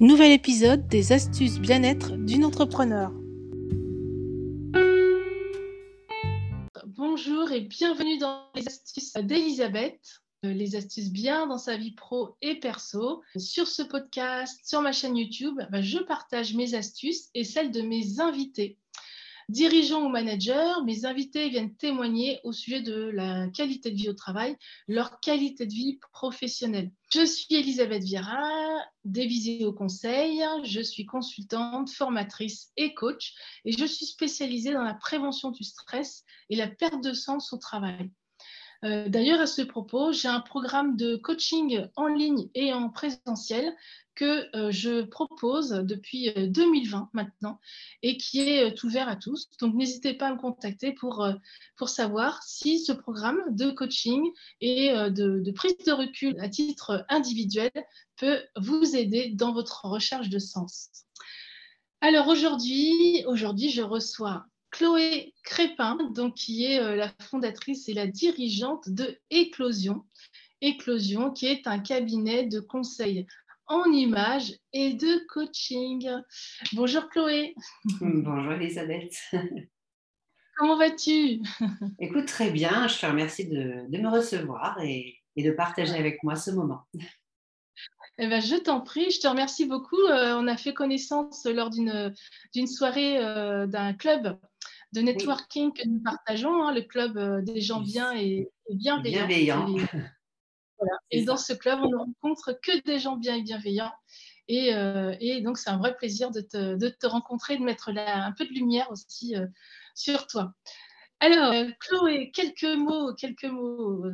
Nouvel épisode des astuces bien-être d'une entrepreneur. Bonjour et bienvenue dans les astuces d'Elisabeth, euh, les astuces bien dans sa vie pro et perso. Sur ce podcast, sur ma chaîne YouTube, bah, je partage mes astuces et celles de mes invités. Dirigeants ou managers, mes invités viennent témoigner au sujet de la qualité de vie au travail, leur qualité de vie professionnelle. Je suis Elisabeth Vira, dévisée au conseil, je suis consultante, formatrice et coach et je suis spécialisée dans la prévention du stress et la perte de sens au travail. Euh, d'ailleurs, à ce propos, j'ai un programme de coaching en ligne et en présentiel que euh, je propose depuis 2020 euh, maintenant et qui est ouvert à tous. Donc, n'hésitez pas à me contacter pour, savoir si ce programme de coaching et de, de prise de recul à titre individuel peut vous aider dans votre recherche de sens. Alors aujourd'hui, aujourd'hui, je reçois Chloé Crépin, donc, qui est euh, la fondatrice et la dirigeante de Éclosion. Éclosion, qui est un cabinet de conseil en images et de coaching. Bonjour Chloé. Bonjour Elisabeth. Comment vas-tu? Écoute, très bien. Je te remercie de, me recevoir et, de partager avec moi ce moment. Eh ben, je t'en prie, je te remercie beaucoup. Euh, on a fait connaissance lors d'une soirée euh, d'un club de networking que nous partageons, hein, le club euh, des gens bien et, bienveillants. Et, dans ce club, on ne rencontre que des gens bien et bienveillants. Et, euh, donc, c'est un vrai plaisir de te, rencontrer, de mettre un peu de lumière aussi euh, sur toi. Alors, Chloé, quelques mots, quelques mots.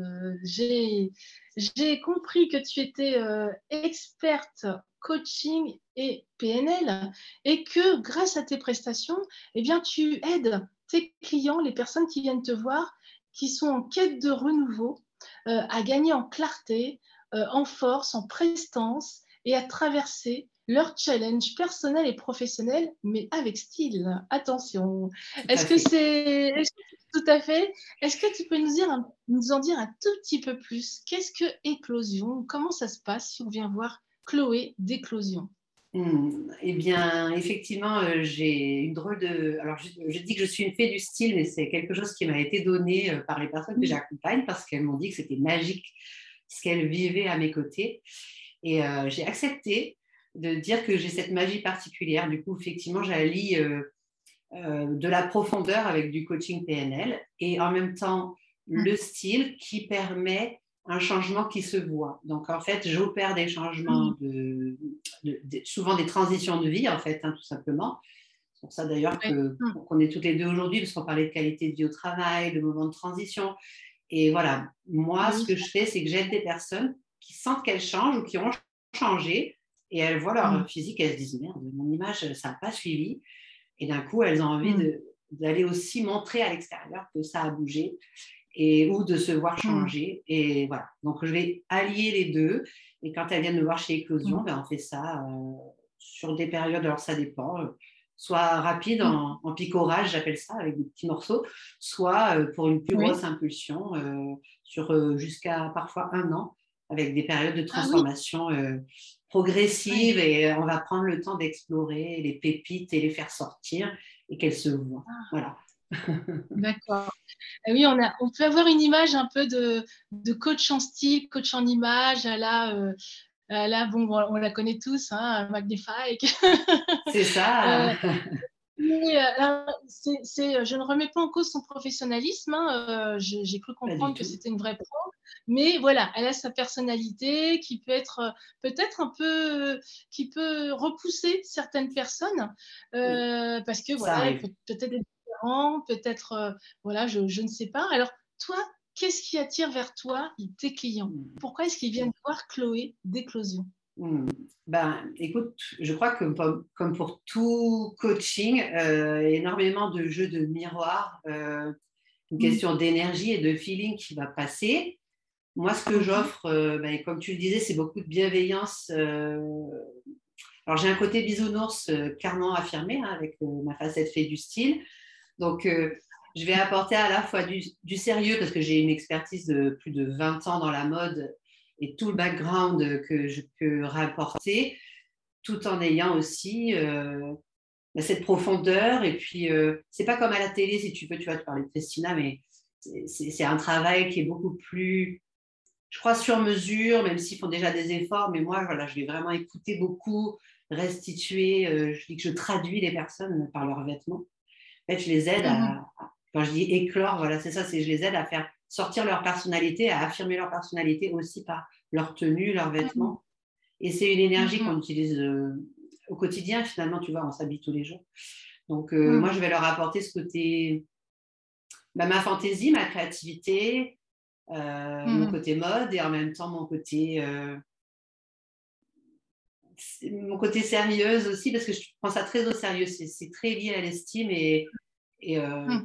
J'ai compris que tu étais experte coaching et PNL et que grâce à tes prestations, eh bien, tu aides tes clients, les personnes qui viennent te voir, qui sont en quête de renouveau, euh, à gagner en clarté, euh, en force, en prestance et à traverser leur challenge personnel et professionnel, mais avec style. Attention. Est-ce que c'est tout à fait? Est-ce que tu peux nous, dire nous en dire un tout petit peu plus? Qu'est-ce que éclosion? Comment ça se passe? Si on vient voir Chloé d'éclosion hmm, eh bien, effectivement, euh, j'ai une drôle de. Alors, je, dis que je suis une fée du style, mais c'est quelque chose qui m'a été donné euh, par les personnes que j'accompagne parce qu'elles m'ont dit que c'était magique ce qu'elles vivaient à mes côtés. Et euh, j'ai accepté de dire que j'ai cette magie particulière. Du coup, effectivement, j'allie de la profondeur avec du coaching PNL et en même temps mmh. le style qui permet un changement qui se voit. Donc, en fait, j'opère des changements, de, souvent des transitions de vie, en fait, hein, tout simplement. C'est pour ça d'ailleurs qu'on est toutes les deux aujourd'hui, parce qu'on parlait de qualité de vie au travail, de moment de transition. Et voilà, moi, ce que je fais, c'est que j'aide des personnes qui sentent qu'elles changent ou qui ont changé, et elles voient leur mm. physique, elles se disent, merde, mon image, ça n'a pas suivi. Et d'un coup, elles ont envie d'aller aussi montrer à l'extérieur que ça a bougé et, ou de se voir mmh. changer. Et voilà. Donc, je vais allier les deux. Et quand elles viennent me voir chez Éclosion, mmh. ben, on fait ça euh, sur des périodes. Alors, ça dépend. Euh, soit rapide mmh. en, picorage, j'appelle ça, avec des petits morceaux, soit euh, pour une plus grosse impulsion sur jusqu'à parfois un an, avec des périodes de ah transformation progressive. Et on va prendre le temps d'explorer les pépites et les faire sortir et qu'elles se voient. Ah. Voilà. D'accord. Ah oui, on, a, on peut avoir une image un peu de, de coach en style, coach en image, à la, euh, à bon, on la connaît tous, hein, Magnify. C'est ça. Euh, euh, je ne remets pas en cause son professionnalisme. Hein, j'ai cru comprendre que c'était une vraie pro. Mais voilà, elle a sa personnalité qui peut être peut-être un peu, qui peut repousser certaines personnes. Parce que voilà, il peut-être euh, voilà, je, ne sais pas. Alors, toi, qu'est-ce qui attire vers toi tes clients? Hmm. Pourquoi est-ce qu'ils viennent voir Chloé d'éclosion hmm. Ben, écoute, je crois que comme pour tout coaching, euh, énormément de jeux de miroir, euh, une hmm. question d'énergie et de feeling qui va passer. Moi, ce que j'offre, ben, comme tu le disais, c'est beaucoup de bienveillance. alors, j'ai un côté bisounours clairement affirmé hein, avec ma facette fait du style. Donc, euh, je vais apporter à la fois du, sérieux parce que j'ai une expertise de plus de 20 ans dans la mode et tout le background que je peux rapporter. tout en ayant aussi bah, cette profondeur. Et puis, c'est pas comme à la télé, si tu veux, tu vas te parler de Christina, mais c'est un travail qui est beaucoup plus, je crois, sur mesure, même s'ils font déjà des efforts. Mais moi, je vais vraiment écouter beaucoup, restituer. je dis que je traduis les personnes par leurs vêtements. En fait, je les aide à, mmh quand je dis éclore, voilà, c'est ça, c'est je les aide à faire sortir leur personnalité, à affirmer leur personnalité aussi par leur tenue, leurs vêtements. Et c'est une énergie qu'on utilise euh, au quotidien, finalement, tu vois, on s'habille tous les jours. Donc, euh, moi, je vais leur apporter ce côté, bah, ma fantaisie, ma créativité, euh, mon côté mode et en même temps mon côté, mon côté sérieuse aussi, parce que je prends ça très au sérieux. C'est très lié à l'estime et, et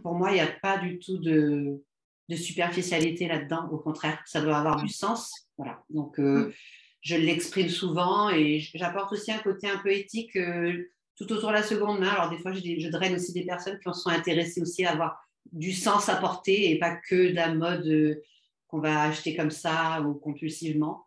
pour moi, il n'y a pas du tout de, de superficialité là-dedans. Au contraire, ça doit avoir du sens. Voilà. Donc, euh, mm. je l'exprime souvent et j'apporte aussi un côté un peu éthique euh, tout autour de la seconde main. Alors, des fois, je, je, draine aussi des personnes qui en sont intéressées aussi à avoir du sens à porter et pas que de la mode euh, qu'on va acheter comme ça ou compulsivement.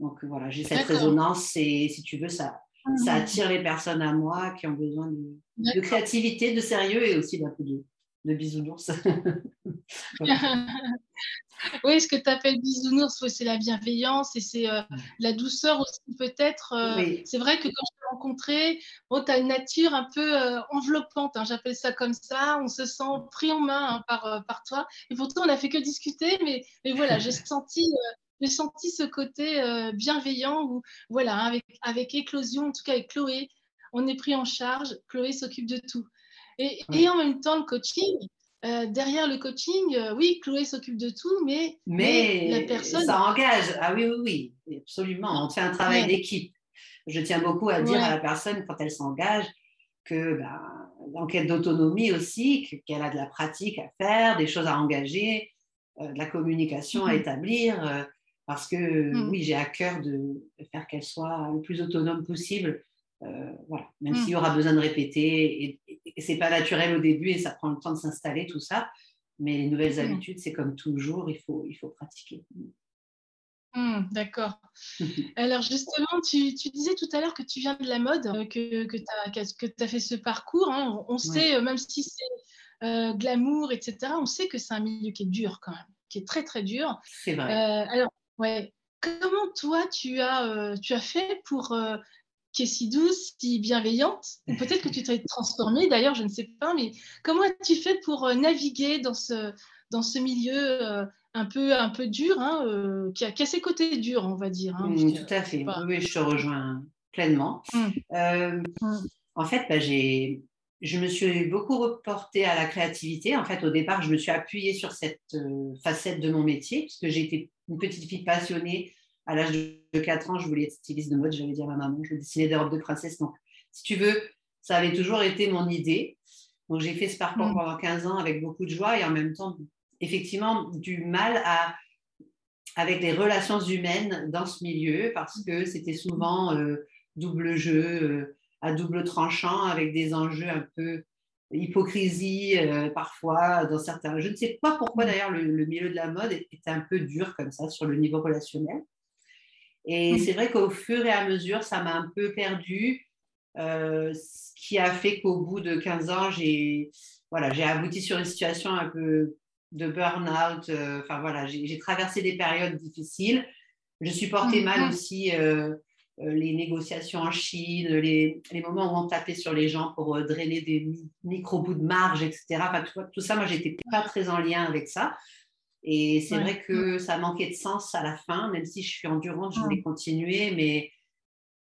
Donc, voilà, j'ai cette résonance et si tu veux, ça, ça mm. attire les personnes à moi qui ont besoin de, de créativité, de sérieux et aussi d'un peu de, de bisounours. oui, ce que tu appelles bisounours, c'est la bienveillance et c'est euh, la douceur aussi peut-être. Euh, c'est vrai que quand je t'ai rencontré, tu as une nature un peu euh, enveloppante, hein, j'appelle ça comme ça. On se sent pris en main hein, par, par toi. Et pourtant, on n'a fait que discuter, mais, mais voilà, j'ai senti... j'ai senti ce côté bienveillant où, voilà, avec, avec Éclosion, en tout cas avec Chloé, on est pris en charge, Chloé s'occupe de tout. Et, en même temps, le coaching, euh, derrière le coaching, euh, oui, Chloé s'occupe de tout, mais, mais, la personne. Ça engage. Ah oui, oui, oui, absolument. On fait un travail d'équipe. Je tiens beaucoup à dire à la personne, quand elle s'engage, que ben, l'enquête d'autonomie aussi, qu'elle a de la pratique à faire, des choses à engager, euh, de la communication à mm-hmm. établir, parce que mm. oui, j'ai à cœur de faire qu'elle soit le plus autonome possible euh, voilà, même s'il y aura besoin de répéter, et, et, c'est pas naturel au début et ça prend le temps de s'installer, tout ça. Mais les nouvelles mm. habitudes, c'est comme toujours, il faut, il faut pratiquer. D'accord. Alors justement, tu, disais tout à l'heure que tu viens de la mode, euh, que, que tu as, fait ce parcours. Hein. On, sait, euh, même si c'est glamour, etc., on sait que c'est un milieu qui est dur quand même, qui est très très dur. C'est vrai. alors, ouais, comment toi tu as, tu as fait pour qui est si douce, si bienveillante. peut-être que tu t'es transformée d'ailleurs, je ne sais pas, mais comment as-tu fait pour euh, naviguer dans ce, dans ce milieu euh, un, peu, un peu dur, hein, euh, qui, a, qui, a, ses côtés durs, on va dire hein, mmh, Tout à fait, oui, je te rejoins pleinement. Mmh. Mmh. En fait, bah, j'ai je me suis beaucoup reportée à la créativité. En fait, au départ, je me suis appuyée sur cette facette de mon métier, puisque j'étais une petite fille passionnée à l'âge de 4 ans, je voulais être styliste de mode. J'avais dit à ma maman, je dessiner des robes de princesse. Donc, si tu veux, ça avait toujours été mon idée. Donc, j'ai fait ce parcours mm. pendant 15 ans avec beaucoup de joie et en même temps, effectivement, du mal à, avec les relations humaines dans ce milieu parce que c'était souvent euh, double jeu, euh, à double tranchant, avec des enjeux un peu hypocrisie euh, parfois dans certains. Je ne sais pas pourquoi mm. d'ailleurs le, le, milieu de la mode était un peu dur comme ça sur le niveau relationnel. Et mmh. c'est vrai qu'au fur et à mesure, ça m'a un peu perdu, euh, ce qui a fait qu'au bout de 15 ans, j'ai voilà, abouti sur une situation un peu de burn-out. Euh, enfin voilà, j'ai traversé des périodes difficiles. Je supportais mmh. mal aussi euh, les négociations en Chine, les, les, moments où on tapait sur les gens pour drainer des micro-bouts de marge, etc. Enfin, tout, tout ça, moi, j'étais pas très en lien avec ça. Et c'est vrai que ça manquait de sens à la fin, même si je suis endurante, je voulais continuer, mais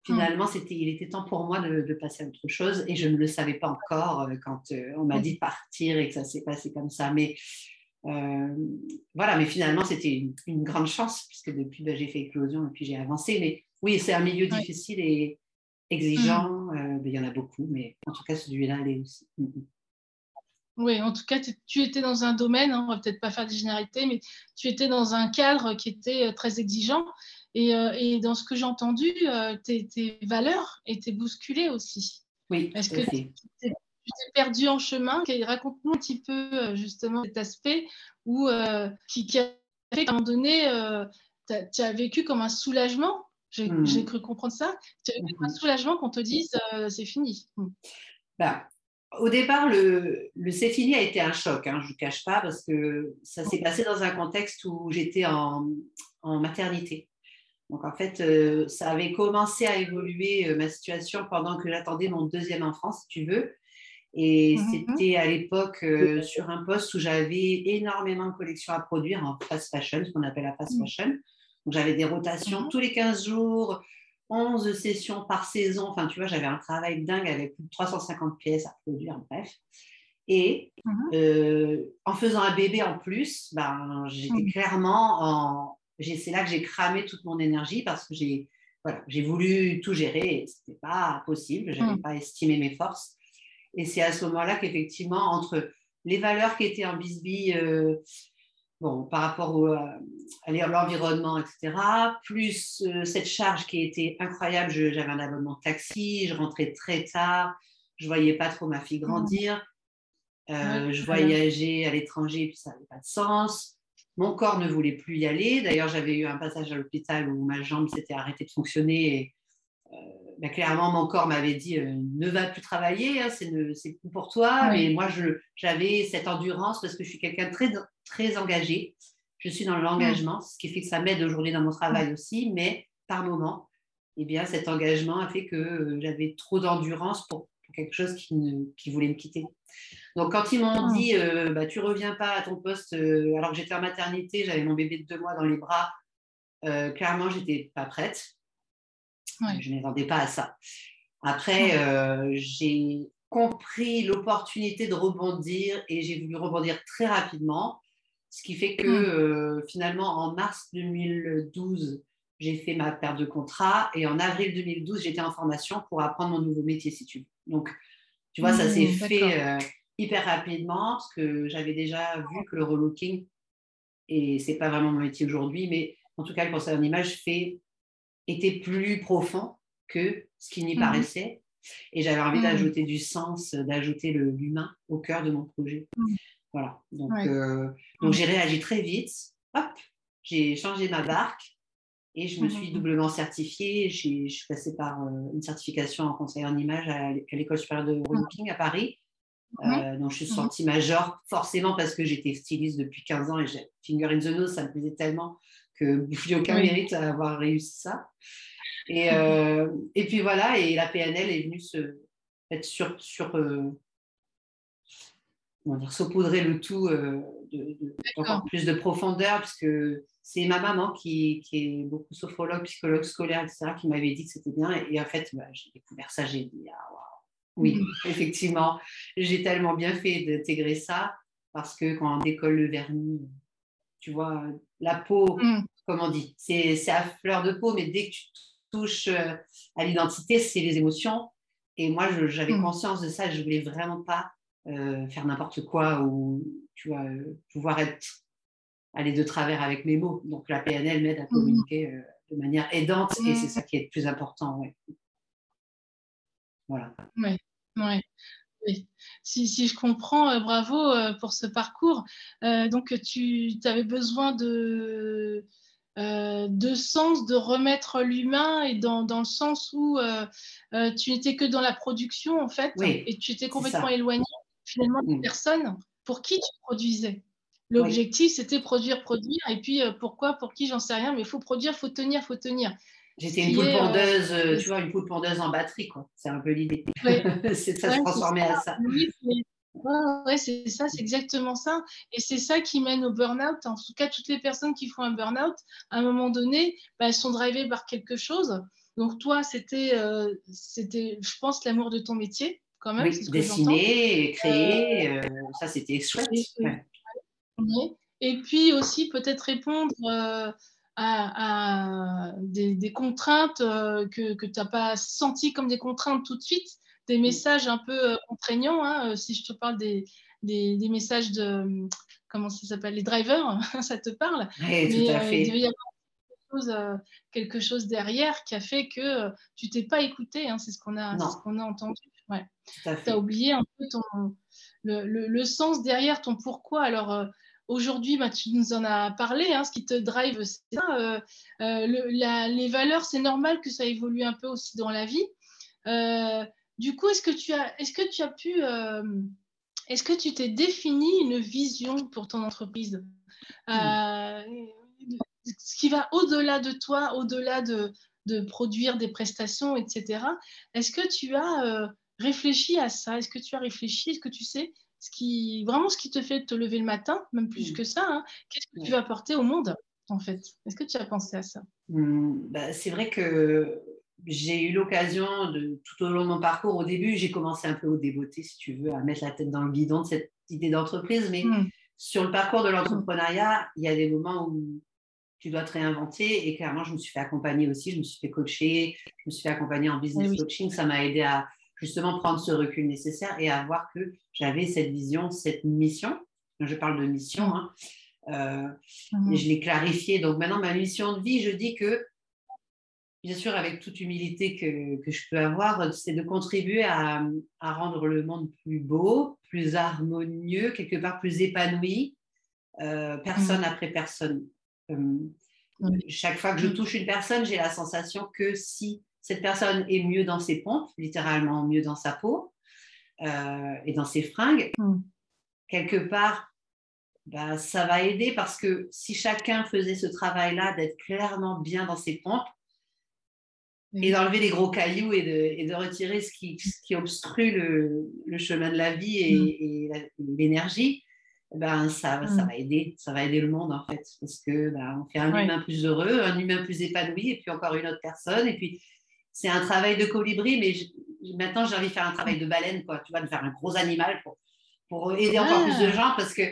finalement, c'était, il était temps pour moi de, passer à autre chose et je ne le savais pas encore euh, quand euh, on m'a dit de partir et que ça s'est passé comme ça. Mais euh, voilà, mais finalement, c'était une, grande chance puisque depuis, ben, j'ai fait éclosion et puis j'ai avancé. Mais oui, c'est un milieu difficile et exigeant. Mmh. Ben, il y en a beaucoup, mais en tout cas, celui-là, il est aussi. Mmh, mmh. Oui, en tout cas, tu étais dans un domaine, hein, on va peut-être pas faire des généralités, mais tu étais dans un cadre qui était euh, très exigeant. Et, euh, dans ce que j'ai entendu, euh, tes, valeurs étaient bousculées aussi. Oui, Est-ce que tu t'es perdu en chemin? Raconte-nous un petit peu justement cet aspect où, qui, a fait qu'à un moment donné, tu as vécu comme un soulagement J'ai hmm. cru comprendre ça. Tu as eu un soulagement qu'on te dise c'est fini. Hmm. Bah, au départ, le, le c'est fini a été un choc, hein, je ne vous cache pas, parce que ça s'est passé dans un contexte où j'étais en, en, maternité. Donc en fait, euh, ça avait commencé à évoluer euh, ma situation pendant que j'attendais mon deuxième enfant, si tu veux. Et c'était à l'époque euh, sur un poste où j'avais énormément de collections à produire en fast fashion, ce qu'on appelle la fast fashion. Donc j'avais des rotations mhm. tous les 15 jours, 11 sessions par saison. Enfin, tu vois, j'avais un travail dingue avec plus de 350 pièces à produire, bref. Et mhm. euh, en faisant un bébé en plus, ben, j'étais mhm. clairement en. C'est là que j'ai cramé toute mon énergie parce que j'ai voilà, voulu tout gérer et ce n'était pas possible. Je n'avais pas estimé mes forces. Et c'est à ce moment-là qu'effectivement, entre les valeurs qui étaient en bisbille, euh, bon, par rapport au, à l'environnement, etc. Plus euh, cette charge qui était incroyable. J'avais un abonnement taxi, je rentrais très tard, je voyais pas trop ma fille mmh. grandir. Euh, je voyageais à l'étranger, puis ça n'avait pas de sens. Mon corps ne voulait plus y aller. D'ailleurs, j'avais eu un passage à l'hôpital où ma jambe s'était arrêtée de fonctionner. Et, euh, ben, clairement, mon corps m'avait dit ne va plus travailler, hein, c'est plus pour toi. Mais moi, j'avais cette endurance parce que je suis quelqu'un de très très engagée. Je suis dans l'engagement, ce qui fait que ça m'aide aujourd'hui dans mon travail aussi, mais par moment, eh bien, cet engagement a fait que euh, j'avais trop d'endurance pour, quelque chose qui, qui, voulait me quitter. Donc, quand ils m'ont dit, euh, bah, tu reviens pas à ton poste, euh, alors que j'étais en maternité, j'avais mon bébé de deux mois dans les bras, clairement, j'étais pas prête. Je ne m'attendais pas à ça. Après, j'ai compris l'opportunité de rebondir et j'ai voulu rebondir très rapidement. Ce qui fait que euh, finalement, en mars 2012, j'ai fait ma perte de contrat et en avril 2012, j'étais en formation pour apprendre mon nouveau métier, si tu veux. Donc, tu vois, ça mm, s'est fait euh, hyper rapidement parce que j'avais déjà vu que le relooking, et c'est pas vraiment mon métier aujourd'hui, mais en tout cas, le conseil en image fait, était plus profond que ce qui n'y mm. paraissait. Et j'avais envie d'ajouter du sens, d'ajouter l'humain au cœur de mon projet. Voilà. Donc, euh, donc j'ai réagi très vite. Hop, j'ai changé ma barque et je me suis doublement certifiée. Je suis passée par euh, une certification en conseil en image à l'école supérieure de relooking à Paris. Euh, donc, je suis sortie major forcément parce que j'étais styliste depuis 15 ans et j'ai finger in the nose, ça me plaisait tellement que n'ai aucun mérite à avoir réussi ça. Et, et puis voilà, et la PNL est venue se être sur, sur dire, saupoudrer le tout euh, de, encore plus de profondeur, puisque c'est ma maman qui, qui, est beaucoup sophrologue, psychologue scolaire, etc., qui m'avait dit que c'était bien. Et, en fait, bah, j'ai découvert ça, j'ai dit, ah, oui, mm. effectivement, j'ai tellement bien fait d'intégrer ça, parce que quand on décolle le vernis, tu vois, la peau, mm. comme on dit, c'est à fleur de peau, mais dès que tu touches euh, à l'identité, c'est les émotions. Et moi, j'avais mm. conscience de ça, je voulais vraiment pas euh, faire n'importe quoi ou tu vois, euh, pouvoir être aller de travers avec mes mots. Donc la PNL m'aide à mmh. communiquer euh, de manière aidante et c'est mmh. ça qui est le plus important. Ouais. Voilà. Oui, oui. Si, si, je comprends, bravo pour ce parcours. donc, tu avais besoin de, de sens, de remettre l'humain et dans, dans, le sens où tu n'étais que dans la production, en fait, et tu étais complètement éloigné finalement des mm. personnes pour qui tu produisais. L'objectif, c'était produire, produire. Et puis, euh, pourquoi, pour qui, j'en sais rien, mais il faut produire, il faut tenir, il faut tenir. J'étais une poule pondeuse, euh, euh, tu vois, une poule pondeuse en batterie, quoi. C'est un peu l'idée. c'est ça, se transformer à ça. Oui, ouais, c'est ça, c'est exactement ça. Et c'est ça qui mène au burn-out. En tout cas, toutes les personnes qui font un burn-out, à un moment donné, bah, elles sont drivées par quelque chose. Donc, toi, c'était, c'était je pense, l'amour de ton métier dessiner, créer, euh, ça c'était chouette. Et puis aussi peut-être répondre euh, à, des, contraintes euh, que, que tu n'as pas senties comme des contraintes tout de suite, des messages un peu contraignants. Hein, si je te parle des, des, messages de, comment ça s'appelle, les drivers, ça te parle. Oui, tout à fait. il devait y avoir quelque chose, derrière qui a fait que tu t'es pas écouté. Hein, c'est ce qu'on a, ce qu'on a entendu. Ouais. Tu as oublié un peu ton, le, le, sens derrière ton pourquoi. Alors, euh, aujourd'hui, bah, tu nous en as parlé, hein, ce qui te drive, c'est ça. les valeurs, c'est normal que ça évolue un peu aussi dans la vie. du coup, est-ce que tu as, est-ce que tu as pu, est-ce que tu t'es défini une vision pour ton entreprise? Ce qui va au-delà de toi, au-delà de, de, produire des prestations, etc. Est-ce que tu as euh, réfléchi à ça? Est-ce que tu as réfléchi? Est-ce que tu sais ce qui, vraiment ce qui te fait te lever le matin, même plus que ça hein? Qu'est-ce que tu vas apporter au monde, en fait? Est-ce que tu as pensé à ça? Mmh, bah, C'est vrai que j'ai eu l'occasion de tout au long de mon parcours. Au début, j'ai commencé un peu au débeauté, si tu veux, à mettre la tête dans le guidon de cette idée d'entreprise. Mais mmh. sur le parcours de l'entrepreneuriat, il y a des moments où tu dois te réinventer. Et clairement, je me suis fait accompagner aussi, je me suis fait coacher, je me suis fait accompagner en business coaching. Ça m'a aidé à justement prendre ce recul nécessaire et à voir que j'avais cette vision, cette mission. Je parle de mission, hein. euh, mmh. et je l'ai clarifié. Donc maintenant, ma mission de vie, je dis que, bien sûr, avec toute humilité que, que je peux avoir, c'est de contribuer à, à, rendre le monde plus beau, plus harmonieux, quelque part plus épanoui, euh, personne mmh. après personne. Euh, chaque fois que je touche une personne, j'ai la sensation que si cette personne est mieux dans ses pompes, littéralement mieux dans sa peau euh, et dans ses fringues, mm. quelque part, bah, ça va aider parce que si chacun faisait ce travail-là, d'être clairement bien dans ses pompes, et d'enlever les gros cailloux et de, et de retirer ce qui, qui obstrue le, le, chemin de la vie et, mm. et l'énergie, ben, ça, ça, va aider, ça va aider le monde en fait, parce que ben, on fait un humain plus heureux, un humain plus épanoui, et puis encore une autre personne, et puis c'est un travail de colibri, mais maintenant j'ai envie de faire un travail de baleine, quoi, tu vois, de faire un gros animal pour, pour aider encore plus de gens, parce que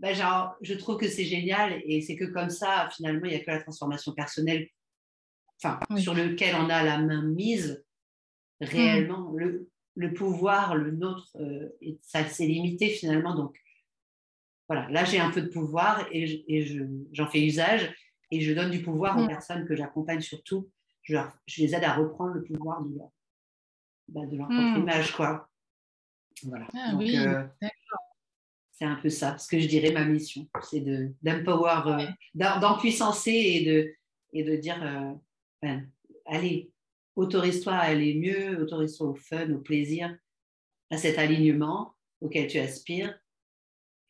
ben, genre, je trouve que c'est génial, et c'est que comme ça, finalement, il n'y a que la transformation personnelle, enfin, sur lequel on a la main mise réellement, mm. le, le, pouvoir, le nôtre, euh, ça c'est limité finalement, donc voilà, là j'ai un peu de pouvoir et, j'en fais usage et je donne du pouvoir aux mm. personnes que j'accompagne surtout. Je, les aide à reprendre le pouvoir de leur, bah, propre mm. image, quoi. Voilà. Ah Donc, euh, c'est un peu ça, ce que je dirais ma mission, c'est d'empower, euh, d'empuissancer et de, et de dire, euh, ben, allez, autorise-toi à aller mieux, autorise-toi au fun, au plaisir, à cet alignement auquel tu aspires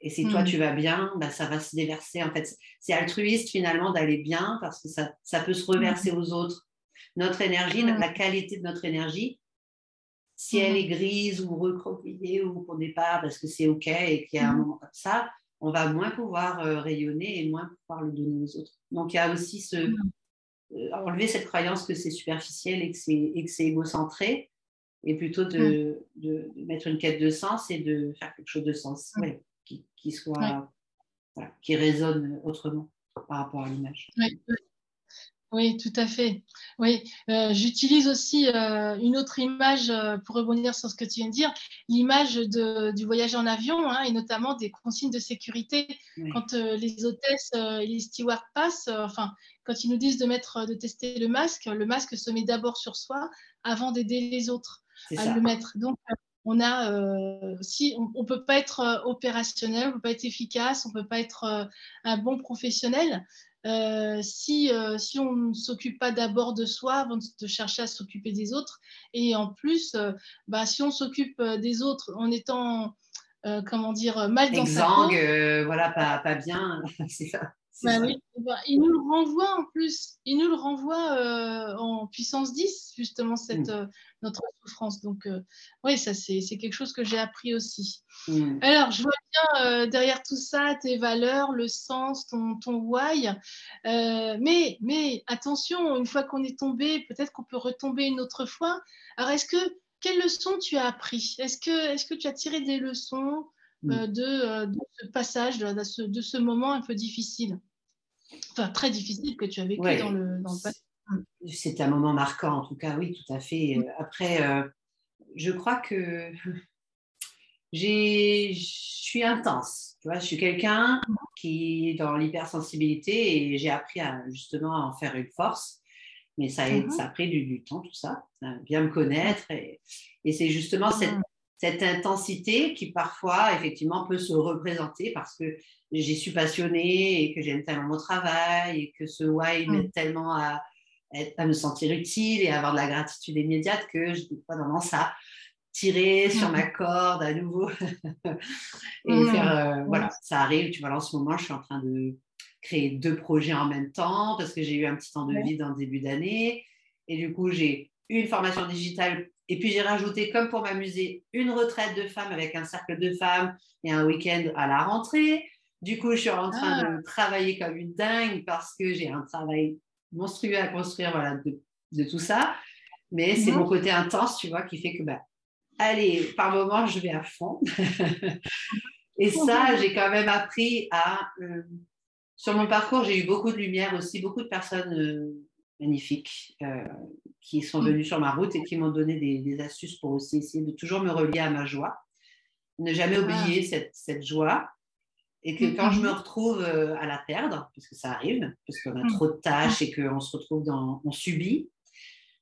et si toi, mmh. tu vas bien, bah, ça va se déverser. En fait, c'est altruiste finalement d'aller bien parce que ça, ça peut se reverser mmh. aux autres. Notre énergie, mmh. la qualité de notre énergie, si elle est grise ou recroquevillée ou qu'on n'est pas parce que c'est OK et qu'il y a un moment comme ça, on va moins pouvoir euh, rayonner et moins pouvoir le donner aux autres. Donc, il y a aussi ce, euh, enlever cette croyance que c'est superficiel et que c'est égocentré et plutôt de, de, mettre une quête de sens et de faire quelque chose de sens. Ouais qui, soit, qui résonne autrement par rapport à l'image. Oui, tout à fait. Oui, euh, j'utilise aussi euh, une autre image euh, pour rebondir sur ce que tu viens de dire, l'image du voyage en avion hein, et notamment des consignes de sécurité. Quand les hôtesses et les stewards passent, enfin, quand ils nous disent de mettre, de tester le masque, le masque se met d'abord sur soi avant d'aider les autres à le mettre. Donc, on a, euh, si on, ne peut pas être opérationnel, on peut pas être efficace, on peut pas être euh, un bon professionnel si, si on ne s'occupe pas d'abord de soi avant de chercher à s'occuper des autres. Et en plus, bah, si on s'occupe des autres en étant, comment dire, mal dans sa peau, voilà, pas, pas bien, c'est ça. Bah oui. Bah, il nous le renvoie en plus, il nous le renvoie euh, en puissance 10, justement, cette, mm. euh, notre souffrance. Donc, euh, oui, ça, c'est quelque chose que j'ai appris aussi. Mm. Alors, je vois bien derrière tout ça tes valeurs, le sens, ton, ton why. mais, mais attention, une fois qu'on est tombé, peut-être qu'on peut retomber une autre fois. Alors, est-ce que, quelles leçons tu as appris? Est-ce que, est que tu as tiré des leçons mm. de, de, ce passage, de ce, de ce moment un peu difficile? Enfin, très difficile que tu as vécu dans, le, dans passé. C'est un moment marquant, en tout cas, oui, tout à fait. Euh, après, euh, je crois que je suis intense. Tu vois, je suis quelqu'un qui est dans l'hypersensibilité et j'ai appris à justement en faire une force. Mais ça, a, mm-hmm. ça a pris du, temps, tout ça, bien me connaître. Et, et c'est justement cette, mm-hmm. Cette intensité qui parfois, effectivement, peut se représenter parce que j'ai su passionner et que j'aime tellement mon travail et que ce why m'aide mm. tellement à, à, me sentir utile et à avoir de la gratitude immédiate que je n'ai pas tendance à tirer sur ma corde à nouveau et faire, euh, voilà, ça arrive, tu vois, en ce moment, je suis en train de créer deux projets en même temps parce que j'ai eu un petit temps de vide en début d'année et du coup, j'ai une formation digitale et puis j'ai rajouté, comme pour m'amuser, une retraite de femmes avec un cercle de femmes et un week-end à la rentrée. Du coup, je suis en train de ah. travailler comme une dingue parce que j'ai un travail monstrueux à construire voilà, de, tout ça. Mais c'est mon côté intense, tu vois, qui fait que, bah, allez, par moment, je vais à fond. et ça, j'ai quand même appris à... Euh, sur mon parcours, j'ai eu beaucoup de lumière aussi, beaucoup de personnes euh, magnifiques euh, qui sont venus sur ma route et qui m'ont donné des, astuces pour aussi essayer de toujours me relier à ma joie, ne jamais ah. oublier cette, cette, joie. Et que quand je me retrouve euh, à la perdre, parce que ça arrive, parce qu'on a mmh. trop de tâches et qu'on se retrouve dans, on subit,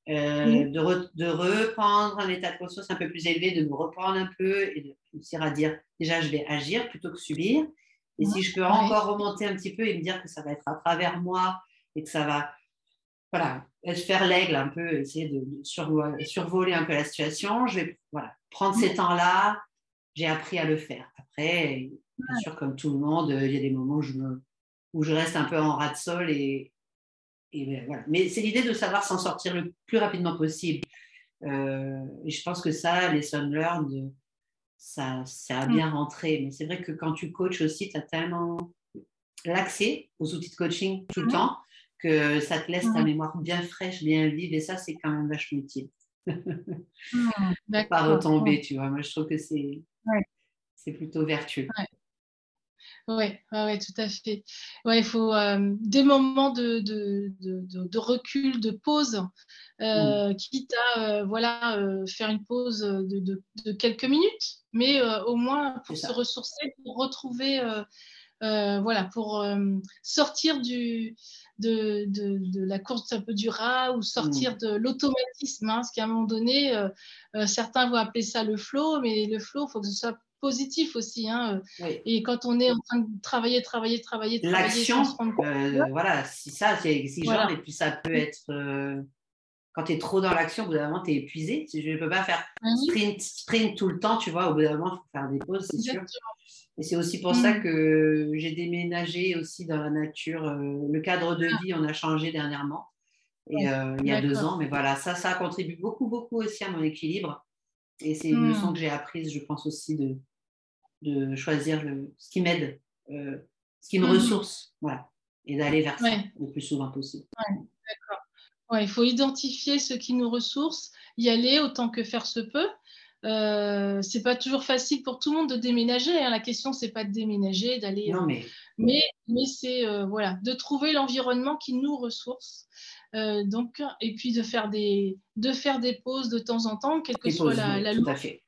euh, de, de, reprendre un état de conscience un peu plus élevé, de me reprendre un peu et de réussir à dire déjà je vais agir plutôt que subir. Et si je peux encore remonter un petit peu et me dire que ça va être à travers moi et que ça va voilà, faire l'aigle un peu, essayer de, survoler un peu la situation. Je vais voilà, prendre ces temps-là. J'ai appris à le faire. Après, bien sûr, comme tout le monde, il y a des moments où je, me, où je reste un peu en ras de sol. Et, et ben, voilà. Mais c'est l'idée de savoir s'en sortir le plus rapidement possible. Euh, et je pense que ça, les Learn, ça, ça a bien rentré. Mais c'est vrai que quand tu coaches aussi, tu as tellement l'accès aux outils de coaching tout le temps que ça te laisse ta mémoire bien fraîche, bien vive, et ça, c'est quand même vachement utile. mmh, pas retomber, tu vois. Moi, je trouve que c'est c'est plutôt vertueux. Oui, ouais, tout à fait. Ouais, il faut euh, des moments de, de, de, recul, de pause, euh, mmh. quitte à euh, voilà, faire une pause de, quelques minutes, mais au moins pour se ressourcer, pour retrouver, voilà, pour sortir du, de, de, la course un peu du rat ou sortir mm. de l'automatisme. Hein, parce qu'à un moment donné, euh, euh, certains vont appeler ça le flow, mais le flow, il faut que ce soit positif aussi. Hein, euh. Et quand on est en train de travailler, travailler, travailler, l'action, voilà, si ça, c'est exigeant, et puis ça peut être. quand tu es trop dans l'action, au bout d'un moment, tu es épuisé. Je ne peux pas faire sprint, sprint tout le temps, tu vois. Au bout d'un moment, il faut faire des pauses, c'est sûr. Et c'est aussi pour ça mm. que j'ai déménagé aussi dans la nature. Euh, le cadre de ah. vie, on a changé dernièrement, et, euh, il y a deux ans. Mais voilà, ça, ça contribue beaucoup, beaucoup aussi à mon équilibre. Et c'est une leçon mm. que j'ai apprise, je pense aussi, de, de choisir le, ce qui m'aide, euh, ce qui me mm. ressource, voilà, et d'aller vers ça le plus souvent possible. D'accord. il faut identifier ce qui nous ressource, y aller autant que faire se peut. Euh, c'est pas toujours facile pour tout le monde de déménager. Hein. La question, c'est pas de déménager, d'aller. Non, mais. Mais, mais c'est euh, voilà, de trouver l'environnement qui nous ressource. Euh, donc, et puis de faire, des, de faire des pauses de temps en temps, quelle que soit la, la tout à fait.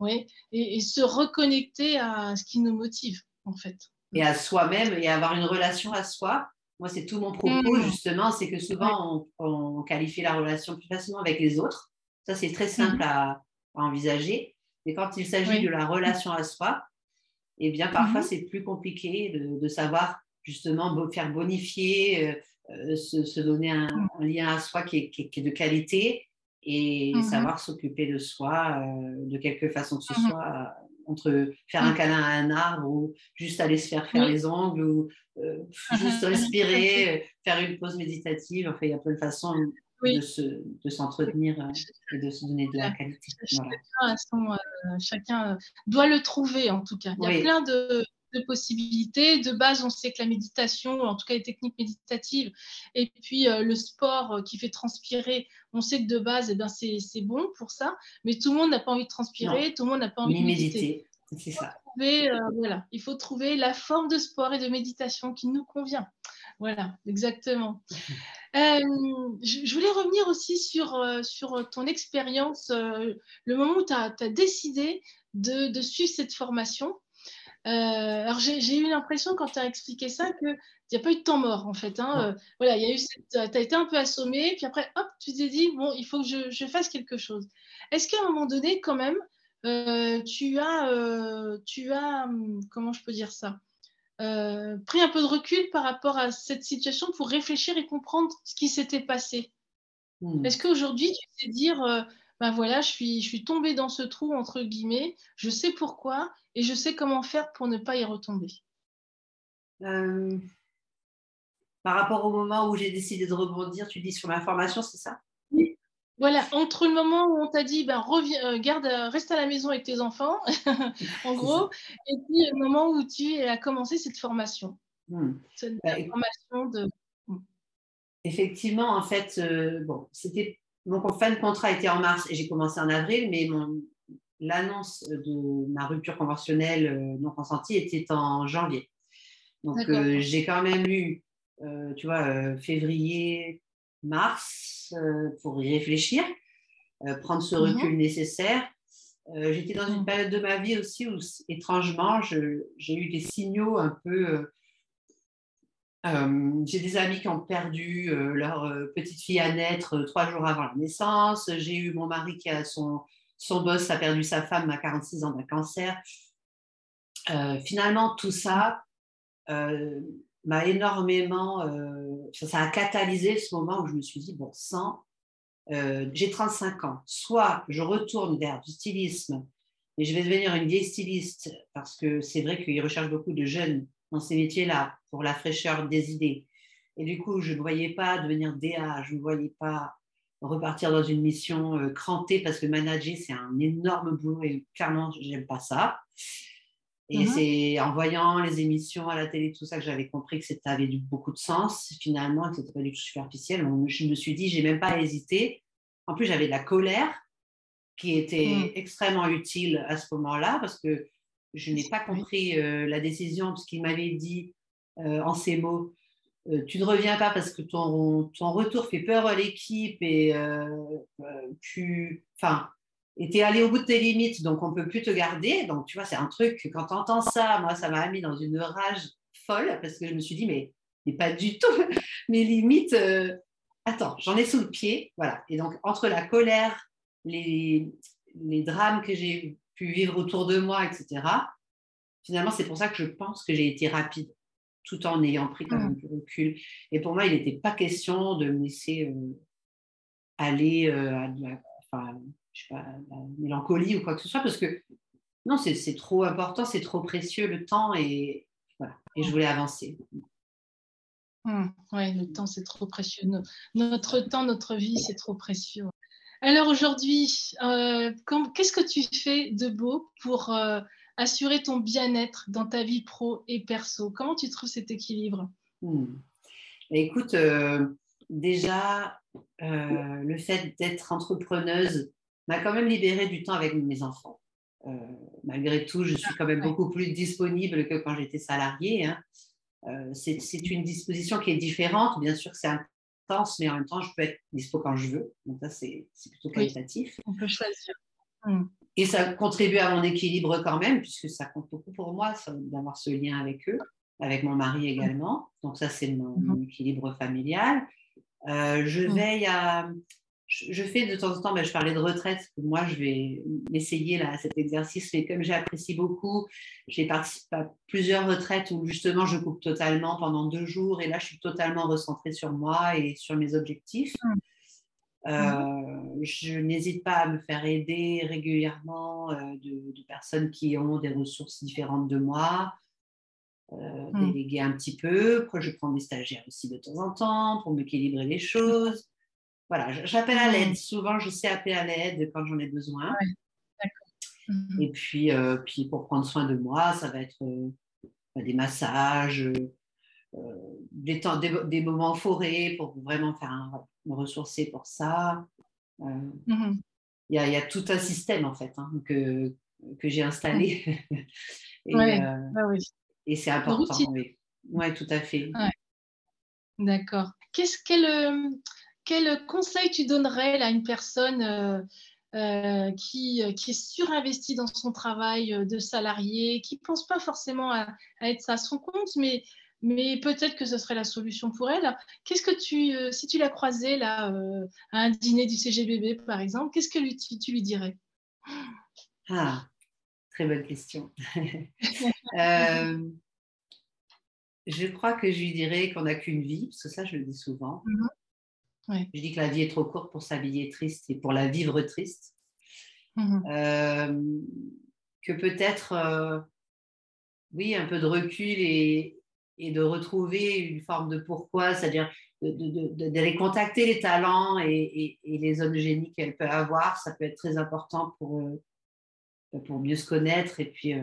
Oui, et, se reconnecter à ce qui nous motive, en fait. Et à soi-même, et avoir une relation à soi. Moi, c'est tout mon propos, mmh. justement, c'est que souvent, on, on, qualifie la relation plus facilement avec les autres. Ça, c'est très simple mmh. à, envisager. Mais quand il s'agit de la relation à soi, eh bien, parfois, mhm. c'est plus compliqué de, savoir justement faire bonifier, euh, euh, se, donner mhm. un, lien à soi qui est, de qualité et mhm. savoir s'occuper de soi euh, de quelque façon que ce soit, entre faire un câlin à un arbre ou juste aller se faire faire les ongles ou juste respirer, faire une pause méditative. Enfin, il y a plein de façons de s'entretenir euh, et de se donner de la qualité. Chacun, euh, doit le trouver en tout cas. Il y a plein de, possibilités. De base, on sait que la méditation, en tout cas les techniques méditatives, et puis euh, le sport qui fait transpirer, on sait que de base, eh ben, c'est bon pour ça, mais tout le monde n'a pas envie de transpirer, tout le monde n'a pas envie de méditer. C'est ça. voilà, il faut trouver la forme de sport et de méditation qui nous convient. Voilà, exactement. Euh, je, voulais revenir aussi sur, euh, sur ton expérience, euh, le moment où tu as, décidé de, suivre cette formation. alors, j'ai eu l'impression quand tu as expliqué ça qu'il n'y a pas eu de temps mort, en fait. Hein. voilà, il y a eu tu as été un peu assommé, puis après, hop, tu t'es dit, bon, il faut que je, je fasse quelque chose. Est-ce qu'à un moment donné, quand même, tu as, tu as, hum, comment je peux dire ça? Pris un peu de recul par rapport à cette situation pour réfléchir et comprendre ce qui s'était passé. Hmm. Est-ce qu'aujourd'hui, tu sais dire, ben voilà, je suis, je suis tombée dans ce trou, entre guillemets, je sais pourquoi et je sais comment faire pour ne pas y retomber? Par rapport au moment où j'ai décidé de rebondir, tu dis sur ma formation, c'est ça? Voilà, entre le moment où on t'a dit, ben, reviens, euh, garde, euh, reste à la maison avec tes enfants, en gros, et puis le moment où tu as commencé cette formation. Cette bah, formation de. Hmm. Effectivement, en fait, euh, bon, c'était mon fin de contrat était en mars et j'ai commencé en avril, mais l'annonce de ma rupture conventionnelle non consentie était en janvier. Donc j'ai quand même eu euh, tu vois, euh, février, mars, pour y réfléchir, prendre ce mhm. recul nécessaire. J'étais dans une mhm. période de ma vie aussi où, étrangement, j'ai eu des signaux un peu... j'ai des amis qui ont perdu leur petite fille à naître trois jours avant la naissance. J'ai eu mon mari qui a son, son boss a perdu sa femme à 46 ans d'un cancer. finalement, tout ça, m'a énormément, euh, ça a catalysé ce moment où je me suis dit, bon sang, euh, j'ai 35 ans, soit je retourne vers du stylisme et je vais devenir une vieille styliste parce que c'est vrai qu'ils recherchent beaucoup de jeunes dans ces métiers-là pour la fraîcheur des idées. Et du coup, je ne voyais pas devenir DA, je ne voyais pas repartir dans une mission euh, crantée parce que manager, c'est un énorme boulot et clairement, je n'aime pas ça. Et mmh c'est en voyant les émissions à la télé, tout ça, que j'avais compris que ça avait du, beaucoup de sens finalement, que c'était pas du tout superficiel. je me suis dit, j'ai même pas hésité. En plus, j'avais de la colère qui était mmh. extrêmement utile à ce moment-là parce que je n'ai pas compris euh, la décision parce qu'il m'avait dit euh, en ces mots euh, tu ne reviens pas parce que ton, ton retour fait peur à l'équipe et tu. Enfin, et tu es allé au bout de tes limites, donc on ne peut plus te garder. Donc, tu vois, c'est un truc, quand tu entends ça, moi, ça m'a mis dans une rage folle parce que je me suis dit, mais, mais pas du tout. Mes limites, euh, attends, j'en ai sous le pied. Voilà. Et donc, entre la colère, les, les drames que j'ai pu vivre autour de moi, etc., finalement, c'est pour ça que je pense que j'ai été rapide tout en ayant pris quand même du recul. Et pour moi, il n'était pas question de me laisser euh, aller euh, à la, enfin, je sais pas, la mélancolie ou quoi que ce soit, parce que non, c'est trop important, c'est trop précieux le temps et voilà. Et je voulais avancer. Mmh, oui, le temps, c'est trop précieux. Notre temps, notre vie, c'est trop précieux. Alors aujourd'hui, euh, qu'est-ce que tu fais de beau pour euh, assurer ton bien-être dans ta vie pro et perso? Comment tu trouves cet équilibre? Mmh. Écoute, euh, déjà, le fait d'être entrepreneuse, m'a quand même libéré du temps avec mes enfants. Euh, malgré tout, je suis quand même beaucoup plus disponible que quand j'étais salariée. Hein. Euh, c'est une disposition qui est différente. Bien sûr que c'est intense, mais en même temps, je peux être dispo quand je veux. Donc ça, c'est plutôt qualitatif. on peut choisir. Mmh. Et ça contribue à mon équilibre quand même, puisque ça compte beaucoup pour moi d'avoir ce lien avec eux, avec mon mari également. Donc ça, c'est mon, mmh. équilibre familial. Euh, je mmh. veille à, je, fais de temps en temps, ben, je parlais de retraite, moi je vais m'essayer là, cet exercice, mais comme j'apprécie beaucoup, j'ai participé à plusieurs retraites où justement je coupe totalement pendant deux jours et là je suis totalement recentrée sur moi et sur mes objectifs. Mmh. Euh, je n'hésite pas à me faire aider régulièrement euh, de, personnes qui ont des ressources différentes de moi, euh, mmh. déléguer un petit peu. Je prends des stagiaires aussi de temps en temps pour m'équilibrer les choses voilà, j'appelle à l'aide. Souvent, je sais appeler à l'aide quand j'en ai besoin. Mhm. Et puis, euh, puis, pour prendre soin de moi, ça va être euh, des massages, euh, des, temps, des, moments en forêt pour vraiment faire me ressourcer pour ça. Mhm. Il y, a, y, a, tout un système en fait hein, que, que j'ai installé. et, bah oui. et c'est important. Oui. oui, tout à fait. D'accord. Qu'est-ce qu'elle quel conseil tu donnerais à une personne euh, euh, qui, euh, qui, est surinvestie dans son travail de salarié, qui ne pense pas forcément à, être à son compte, mais, mais peut-être que ce serait la solution pour elle. Qu'est-ce que tu, si tu la croisais là, à un dîner du CGBB par exemple, qu'est-ce que tu, lui dirais? Ah, très bonne question. Je crois que je lui dirais qu'on n'a qu'une vie, parce que ça, je le dis souvent. Je dis que la vie est trop courte pour s'habiller triste et pour la vivre triste. Mhm. Euh, que peut-être, euh, oui, un peu de recul et, et, de retrouver une forme de pourquoi, c'est-à-dire d'aller contacter les talents et, et, les zones de génie qu'elle peut avoir. Ça peut être très important pour, pour mieux se connaître et puis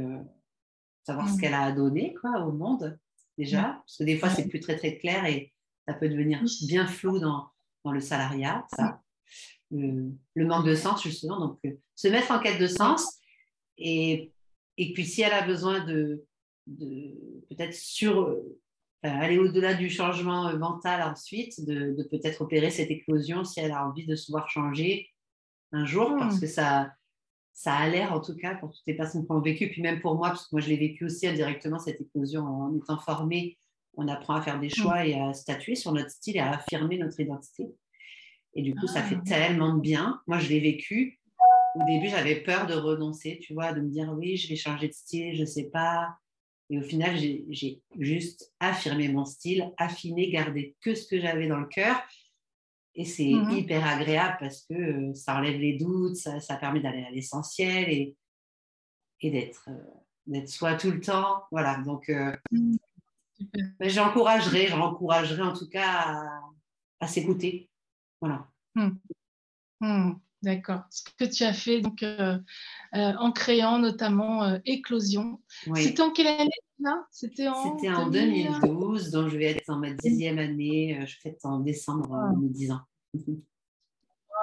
savoir ce mmh. qu'elle a à donner quoi, au monde, déjà. Parce que des fois, c'est plus très, très clair et ça peut devenir bien flou dans, dans le salariat, ça. Le, manque de sens, justement. Donc, euh, se mettre en quête de sens. Et, et puis, si elle a besoin de, de peut-être sur, aller au-delà du changement euh, mental ensuite, de, de peut-être opérer cette éclosion si elle a envie de se voir changer un jour, parce mmh. que ça, ça a l'air en tout cas pour toutes les personnes qui ont vécu, puis même pour moi, parce que moi je l'ai vécu aussi indirectement, cette éclosion en étant formée, on apprend à faire des choix et à statuer sur notre style et à affirmer notre identité. Et du coup, ça fait ah. tellement de bien. Moi, je l'ai vécu. Au début, j'avais peur de renoncer, tu vois, de me dire oui, je vais changer de style, je ne sais pas. Et au final, j'ai juste affirmé mon style, affiné, gardé que ce que j'avais dans le cœur. Et c'est mmh hyper agréable parce que euh, ça enlève les doutes, ça, ça permet d'aller à l'essentiel et, et d'être euh, d'être soi tout le temps. Voilà, donc euh, mmh. J'encouragerais, j'encouragerais en tout cas à, à s'écouter. Voilà. Mmh. D'accord. Ce que tu as fait donc, en créant notamment Éclosion. C'était en quelle année C'était en, en 2012, donc je vais être en ma dixième année. Je fête en décembre ah. mes dix ans.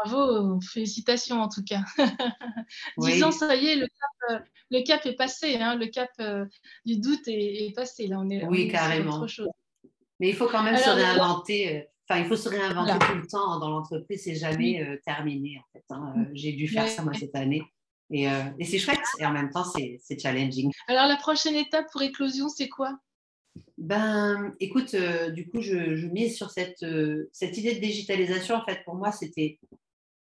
Bravo, félicitations en tout cas. Dix ans, ça y est, le cap, euh, le cap est passé, hein, le cap euh, du doute est, passé. Là, on est, oui, carrément. Mais il faut quand même se réinventer. Euh, enfin, il faut se réinventer tout le temps dans l'entreprise, c'est jamais terminé en fait. Hein. J'ai dû faire ça moi cette année. Et, et c'est chouette et en même temps c'est challenging. Alors la prochaine étape pour éclosion, c'est quoi? Ben, écoute, euh, du coup, je, je, mise sur cette, euh, cette idée de digitalisation. En fait, pour moi, c'était,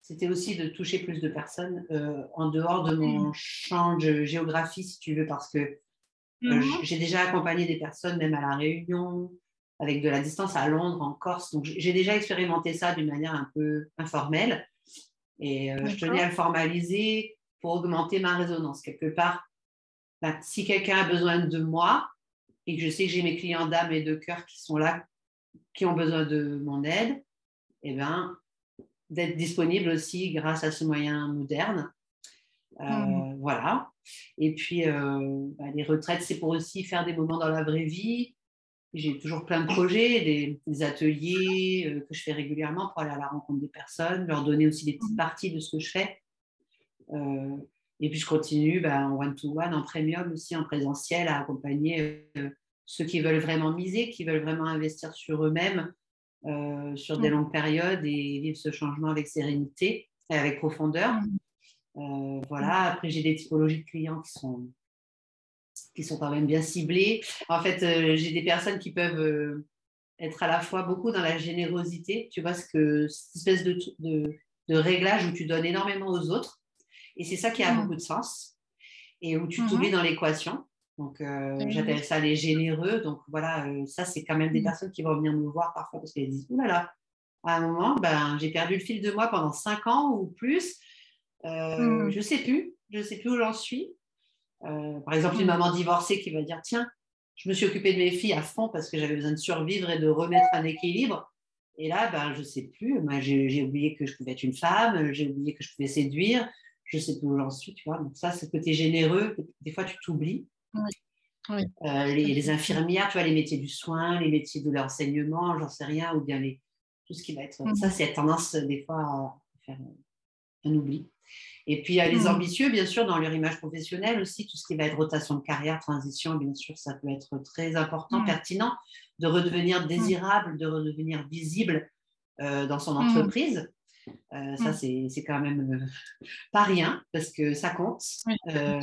c'était aussi de toucher plus de personnes euh, en dehors de mon champ de géographie, si tu veux, parce que mhm. j'ai déjà accompagné des personnes, même à La Réunion, avec de la distance à Londres, en Corse. Donc, j'ai déjà expérimenté ça d'une manière un peu informelle. Et je tenais à le formaliser pour augmenter ma résonance. Quelque part, ben, si quelqu'un a besoin de moi, et que je sais que j'ai mes clients d'âme et de cœur qui sont là, qui ont besoin de mon aide, eh ben, d'être disponible aussi grâce à ce moyen moderne. Euh, mmh. Voilà. Et puis, euh, bah, les retraites, c'est pour aussi faire des moments dans la vraie vie. J'ai toujours plein de projets, des, ateliers euh, que je fais régulièrement pour aller à la rencontre des personnes, leur donner aussi des petites mmh. parties de ce que je fais. Et puis je continue ben, en one-to-one, en premium aussi, en présentiel, à accompagner ceux qui veulent vraiment miser, qui veulent vraiment investir sur eux-mêmes euh, sur des longues périodes et vivre ce changement avec sérénité et avec profondeur. Euh, voilà, après j'ai des typologies de clients qui sont, qui sont quand même bien ciblées. En fait, j'ai des personnes qui peuvent être à la fois beaucoup dans la générosité, tu vois, ce que, cette espèce de, de, de réglage où tu donnes énormément aux autres. Et c'est ça qui a beaucoup de sens et où tu t'oublies dans l'équation. Donc, euh, j'appelle ça les généreux. Donc, voilà, euh, ça, c'est quand même des mmh. personnes qui vont venir me voir parfois parce qu'elles disent, oulala, là là, à un moment, ben, j'ai perdu le fil de moi pendant cinq ans ou plus. Euh, je ne sais plus, je ne sais plus où j'en suis. par exemple, une maman divorcée qui va dire, tiens, je me suis occupée de mes filles à fond parce que j'avais besoin de survivre et de remettre un équilibre. Et là, ben, je ne sais plus. Moi, j'ai oublié que je pouvais être une femme, j'ai oublié que je pouvais séduire, je sais plus où j'en suis, tu vois. Donc ça, c'est côté généreux. Des fois, tu t'oublies. Euh, les, infirmières, tu vois, les métiers du soin, les métiers de l'enseignement, j'en sais rien, ou bien les, tout ce qui va être. Mm. Ça, c'est tendance des fois à faire un oubli. Et puis, il y a les mm. ambitieux, bien sûr, dans leur image professionnelle aussi, tout ce qui va être rotation de carrière, transition, bien sûr, ça peut être très important, mm. pertinent, de redevenir désirable, de redevenir visible euh, dans son entreprise. Euh, ça, c'est quand même euh, pas rien parce que ça compte. Euh,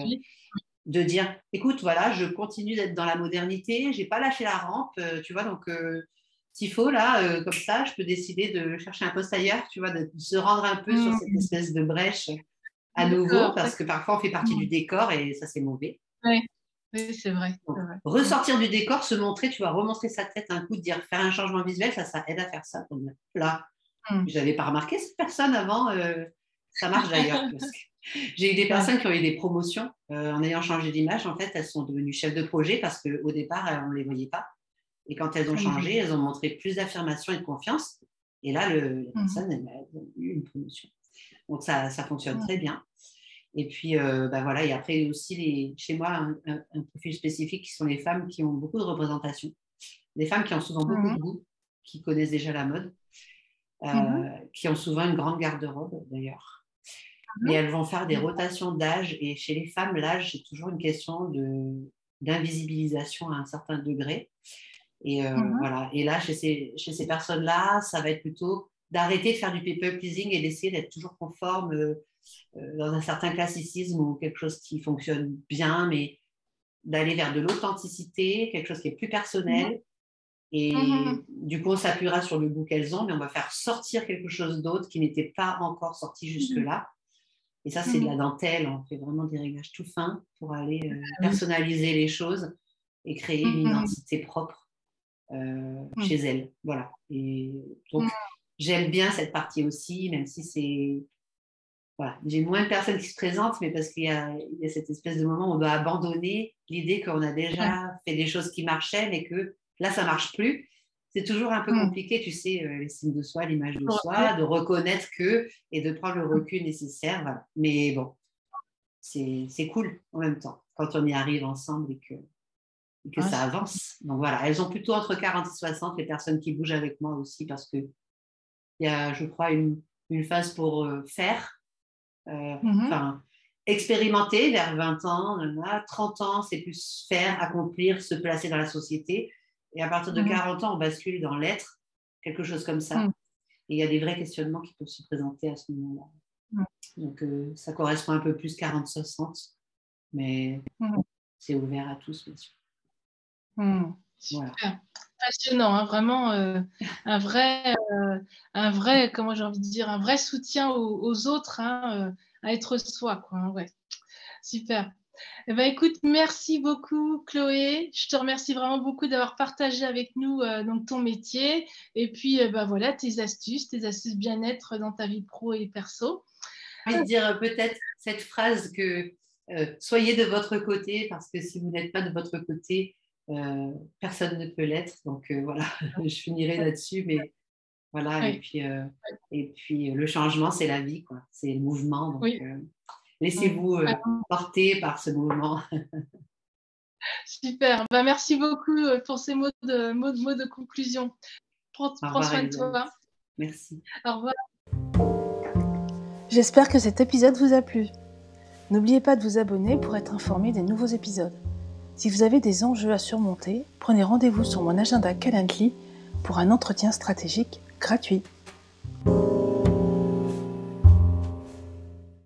de dire, écoute, voilà, je continue d'être dans la modernité, j'ai pas lâché la rampe, tu vois, donc s'il faut, là, comme ça, je peux décider de chercher un poste ailleurs, tu vois, de, se rendre un peu sur cette mmh. espèce de brèche à nouveau, parce que parfois on fait partie du décor et ça c'est mauvais. Oui, c'est vrai, Ressortir du décor, se montrer, tu vois, remontrer sa tête un coup, dire faire un changement visuel, ça, ça aide à faire ça. Là, mm. je n'avais pas remarqué cette personne avant. Euh, ça marche d'ailleurs. J'ai eu des personnes qui ont eu des promotions euh, en ayant changé d'image. En fait, elles sont devenues chefs de projet parce qu'au départ, on ne les voyait pas. Et quand elles ont changé, elles ont montré plus d'affirmation et de confiance. Et là, le, la mmh. personne, elle, a eu une promotion. Donc, ça, ça fonctionne très bien. Et puis, euh, bah voilà, et après aussi, les, chez moi, un, profil spécifique qui sont les femmes qui ont beaucoup de représentation. Des femmes qui ont souvent beaucoup de goût, qui connaissent déjà la mode, euh, mmh qui ont souvent une grande garde-robe d'ailleurs. Mmh Mais elles vont faire des rotations d'âge. Et chez les femmes, l'âge, c'est toujours une question d'invisibilisation à un certain degré. Et, euh, mmh voilà. et là, chez ces, chez ces personnes-là, ça va être plutôt d'arrêter de faire du people pleasing et d'essayer d'être toujours conforme euh, euh, dans un certain classicisme ou quelque chose qui fonctionne bien, mais d'aller vers de l'authenticité, quelque chose qui est plus personnel. Mmh et mmh du coup, on s'appuiera sur le goût qu'elles ont, mais on va faire sortir quelque chose d'autre qui n'était pas encore sorti jusque-là. Et ça, c'est de la dentelle. On fait vraiment des réglages tout fins pour aller ah personnaliser les choses et créer une identité propre euh, mmh. chez elle. Voilà. Et donc, mmh. j'aime bien cette partie aussi, même si c'est. Voilà. J'ai moins de personnes qui se présentent, mais parce qu'il y, a cette espèce de moment où on doit abandonner l'idée qu'on a déjà fait des choses qui marchaient, mais que là, ça marche plus. C'est toujours un peu mmh. compliqué, tu sais, euh, les signes de soi, l'image de soi, de reconnaître que et de prendre le recul nécessaire. Voilà. Mais bon, c'est cool en même temps quand on y arrive ensemble et que que ça avance. Donc voilà, elles ont plutôt entre 40 et 60 les personnes qui bougent avec moi aussi parce que il y a, je crois, une, une phase pour euh, faire, euh, mmh expérimenter vers 20 ans, 30 ans, c'est plus faire, accomplir, se placer dans la société. Et à partir de 40 mmh ans, on bascule dans l'être, quelque chose comme ça. Mmh. Et il y a des vrais questionnements qui peuvent se présenter à ce moment-là. Donc euh, ça correspond un peu plus 40-60, mais c'est ouvert à tous, bien sûr. Mmh. Super. Passionnant, hein, vraiment euh, un vrai, euh, un vrai, comment j'ai envie de dire, un vrai soutien aux, autres, hein, à être soi, quoi. Hein, ouais. Super. Eh ben, écoute, merci beaucoup Chloé. Je te remercie vraiment beaucoup d'avoir partagé avec nous donc ton métier et puis bah, voilà tes astuces, tes astuces bien-être dans ta vie pro et perso. Je vais dire peut-être cette phrase que soyez de votre côté parce que si vous n'êtes pas de votre côté, euh, personne ne peut l'être. Donc euh, voilà, je finirai là-dessus. Mais voilà, et, puis, euh, et puis le changement, c'est la vie, quoi. C'est le mouvement. Donc laissez-vous porter par ce mouvement. Super. Bah, merci beaucoup pour ces mots de, mots, mots de conclusion. Prends, soin de toi. Merci. Au revoir. J'espère que cet épisode vous a plu. N'oubliez pas de vous abonner pour être informé des nouveaux épisodes. Si vous avez des enjeux à surmonter, prenez rendez-vous sur mon agenda Calendly pour un entretien stratégique gratuit.